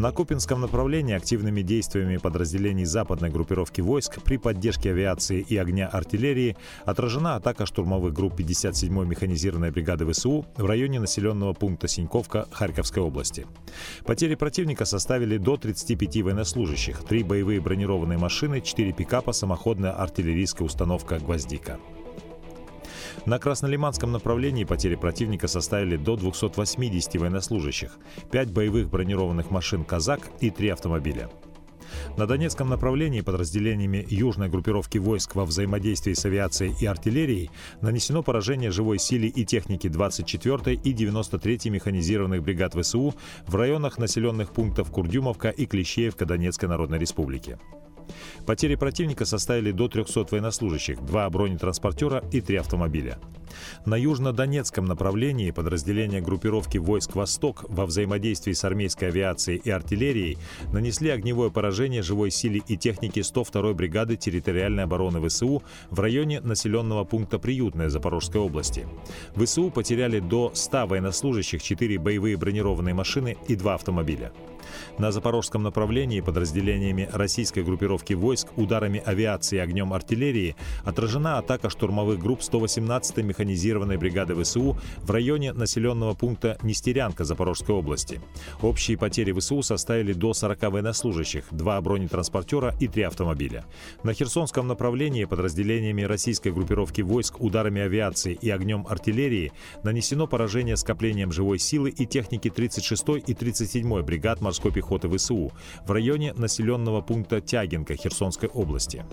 На Купинском направлении активными действиями подразделений западной группировки войск при поддержке авиации и огня артиллерии отражена атака штурмовых групп 57-й механизированной бригады ВСУ в районе населенного пункта Синьковка Харьковской области. Потери противника составили до 35 военнослужащих, три боевые бронированные машины, четыре пикапа, самоходная артиллерийская установка «Гвоздика». На Краснолиманском направлении потери противника составили до 280 военнослужащих, 5 боевых бронированных машин «Казак» и 3 автомобиля. На Донецком направлении подразделениями южной группировки войск во взаимодействии с авиацией и артиллерией нанесено поражение живой силе и техники 24-й и 93-й механизированных бригад ВСУ в районах населенных пунктов Курдюмовка и Клещеевка Донецкой Народной Республики. Потери противника составили до 300 военнослужащих, два бронетранспортера и три автомобиля. На южно-донецком направлении подразделения группировки войск «Восток» во взаимодействии с армейской авиацией и артиллерией нанесли огневое поражение живой силе и технике 102-й бригады территориальной обороны ВСУ в районе населенного пункта Приютная Запорожской области. ВСУ потеряли до 100 военнослужащих, 4 боевые бронированные машины и 2 автомобиля. На запорожском направлении подразделениями российской группировки войск ударами авиации и огнем артиллерии отражена атака штурмовых групп 118-й механизированной бригады ВСУ в районе населенного пункта Нестерянка Запорожской области. Общие потери ВСУ составили до 40 военнослужащих, два бронетранспортера и три автомобиля. На Херсонском направлении подразделениями российской группировки войск ударами авиации и огнем артиллерии нанесено поражение скоплением живой силы и техники 36-й и 37-й бригад морской пехоты ВСУ в районе населенного пункта Тягинка Херсонской области.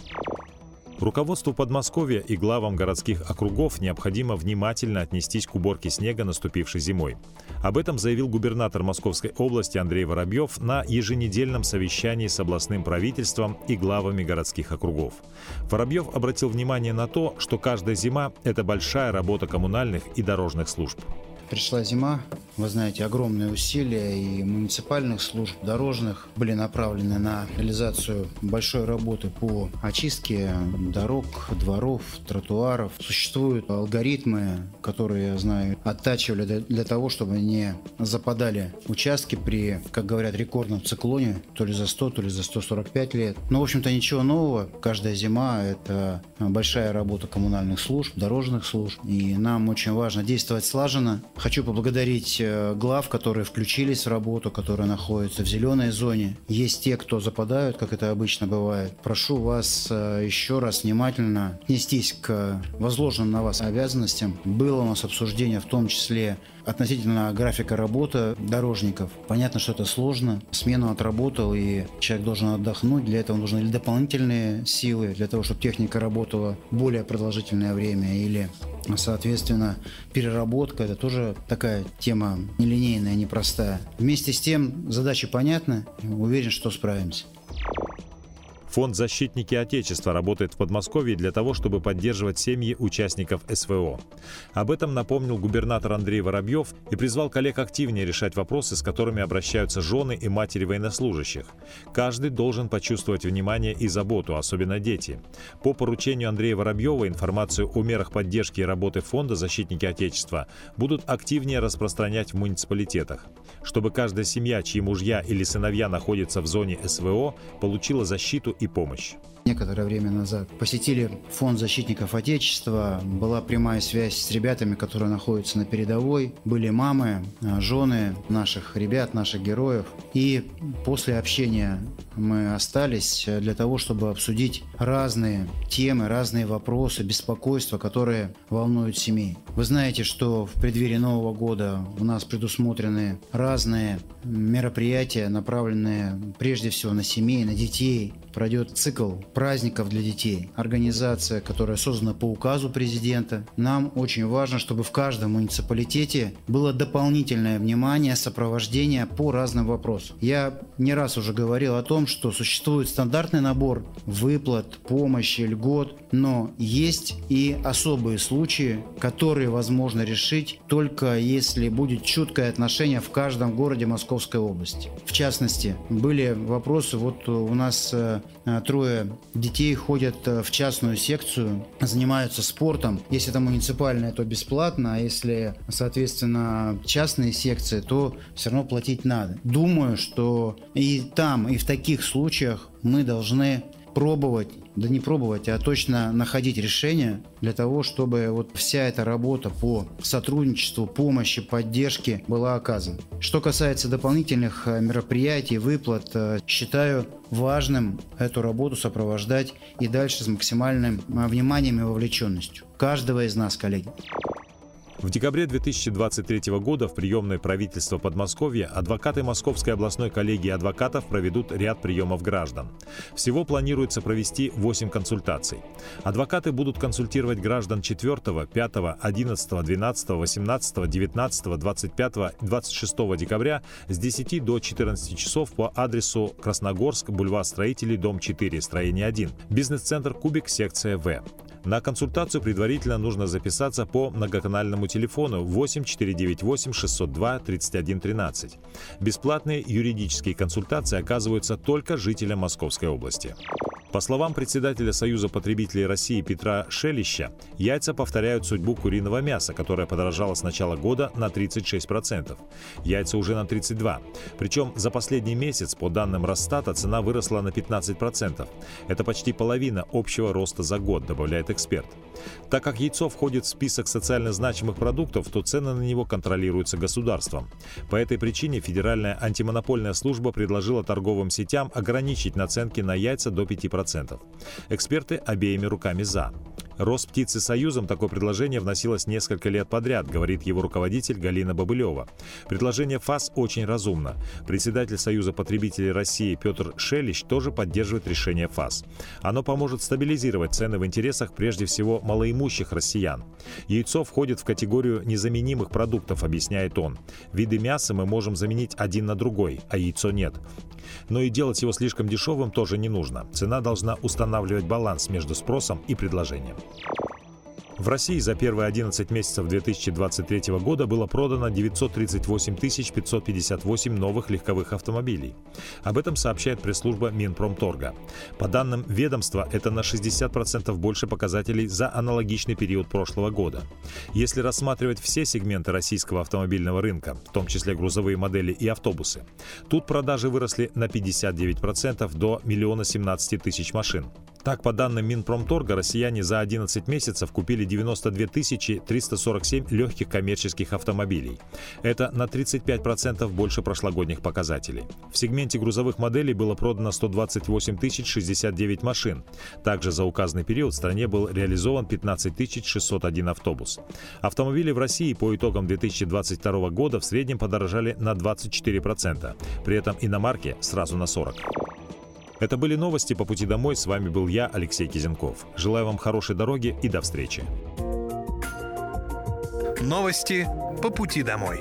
Руководству Подмосковья и главам городских округов необходимо внимательно отнестись к уборке снега, наступившей зимой. Об этом заявил губернатор Московской области Андрей Воробьев на еженедельном совещании с областным правительством и главами городских округов. Воробьев обратил внимание на то, что каждая зима – это большая работа коммунальных и дорожных служб. Пришла зима, вы знаете, огромные усилия и муниципальных служб, дорожных были направлены на реализацию большой работы по очистке дорог, дворов, тротуаров. Существуют алгоритмы, которые, я знаю, оттачивали для того, чтобы не западали участки при, как говорят, рекордном циклоне, то ли за 100, то ли за 145 лет. Но, в общем-то, ничего нового. Каждая зима – это большая работа коммунальных служб, дорожных служб. И нам очень важно действовать слаженно, Хочу поблагодарить э, глав, которые включились в работу, которые находятся в зеленой зоне. Есть те, кто западают, как это обычно бывает. Прошу вас э, еще раз внимательно нестись к возложенным на вас обязанностям. Было у нас обсуждение в том числе относительно графика работы дорожников. Понятно, что это сложно. Смену отработал, и человек должен отдохнуть. Для этого нужны или дополнительные силы, для того, чтобы техника работала более продолжительное время, или Соответственно, переработка – это тоже такая тема нелинейная, непростая. Вместе с тем задачи понятны, уверен, что справимся. Фонд «Защитники Отечества» работает в Подмосковье для того, чтобы поддерживать семьи участников СВО. Об этом напомнил губернатор Андрей Воробьев и призвал коллег активнее решать вопросы, с которыми обращаются жены и матери военнослужащих. Каждый должен почувствовать внимание и заботу, особенно дети. По поручению Андрея Воробьева информацию о мерах поддержки и работы Фонда «Защитники Отечества» будут активнее распространять в муниципалитетах, чтобы каждая семья, чьи мужья или сыновья находятся в зоне СВО, получила защиту и помощь. Некоторое время назад посетили фонд защитников Отечества, была прямая связь с ребятами, которые находятся на передовой, были мамы, а, жены наших ребят, наших героев. И после общения мы остались для того, чтобы обсудить разные темы, разные вопросы, беспокойства, которые волнуют семей. Вы знаете, что в преддверии Нового года у нас предусмотрены разные мероприятия, направленные прежде всего на семей, на детей, пройдет цикл праздников для детей. Организация, которая создана по указу президента. Нам очень важно, чтобы в каждом муниципалитете было дополнительное внимание, сопровождение по разным вопросам. Я не раз уже говорил о том, что существует стандартный набор выплат, помощи, льгот, но есть и особые случаи, которые возможно решить только если будет чуткое отношение в каждом городе Московской области. В частности, были вопросы, вот у нас э, трое детей ходят э, в частную секцию, занимаются спортом. Если это муниципальное, то бесплатно, а если, соответственно, частные секции, то все равно платить надо. Думаю, что и там, и в таких случаях мы должны пробовать, да не пробовать, а точно находить решения для того, чтобы вот вся эта работа по сотрудничеству, помощи, поддержке была оказана. Что касается дополнительных э, мероприятий, выплат, э, считаю важным эту работу сопровождать и дальше с максимальным э, вниманием и вовлеченностью каждого из нас, коллеги. В декабре 2023 года в приемной правительства Подмосковья адвокаты Московской областной коллегии адвокатов проведут ряд приемов граждан. Всего планируется провести 8 консультаций. Адвокаты будут консультировать граждан 4, 5, 11, 12, 18, 19, 25, 26 декабря с 10 до 14 часов по адресу Красногорск, бульвар Строителей, дом 4, строение 1, бизнес-центр «Кубик», секция В. На консультацию предварительно нужно записаться по многоканальному телефону 8 498 602 31 13. Бесплатные юридические консультации оказываются только жителям Московской области. По словам председателя Союза потребителей России Петра Шелища, яйца повторяют судьбу куриного мяса, которое подорожало с начала года на 36%. Яйца уже на 32%. Причем за последний месяц, по данным Росстата, цена выросла на 15%. Это почти половина общего роста за год, добавляет эксперт. Так как яйцо входит в список социально значимых продуктов, то цены на него контролируются государством. По этой причине Федеральная антимонопольная служба предложила торговым сетям ограничить наценки на яйца до 5%. Эксперты обеими руками «за». Росптицесоюзом такое предложение вносилось несколько лет подряд, говорит его руководитель Галина Бобылева. Предложение ФАС очень разумно. Председатель Союза потребителей России Петр Шелищ тоже поддерживает решение ФАС. Оно поможет стабилизировать цены в интересах прежде всего малоимущих россиян. Яйцо входит в категорию незаменимых продуктов, объясняет он. Виды мяса мы можем заменить один на другой, а яйцо нет. Но и делать его слишком дешевым тоже не нужно. Цена должна устанавливать баланс между спросом и предложением. В России за первые 11 месяцев 2023 года было продано 938 558 новых легковых автомобилей. Об этом сообщает пресс-служба Минпромторга. По данным ведомства, это на 60% больше показателей за аналогичный период прошлого года. Если рассматривать все сегменты российского автомобильного рынка, в том числе грузовые модели и автобусы, тут продажи выросли на 59% до 1 17 тысяч машин. Так, по данным Минпромторга, россияне за 11 месяцев купили 92 347 легких коммерческих автомобилей. Это на 35% больше прошлогодних показателей. В сегменте грузовых моделей было продано 128 069 машин. Также за указанный период в стране был реализован 15 601 автобус. Автомобили в России по итогам 2022 года в среднем подорожали на 24%. При этом иномарки сразу на 40%. Это были новости по пути домой. С вами был я, Алексей Кизенков. Желаю вам хорошей дороги и до встречи. Новости по пути домой.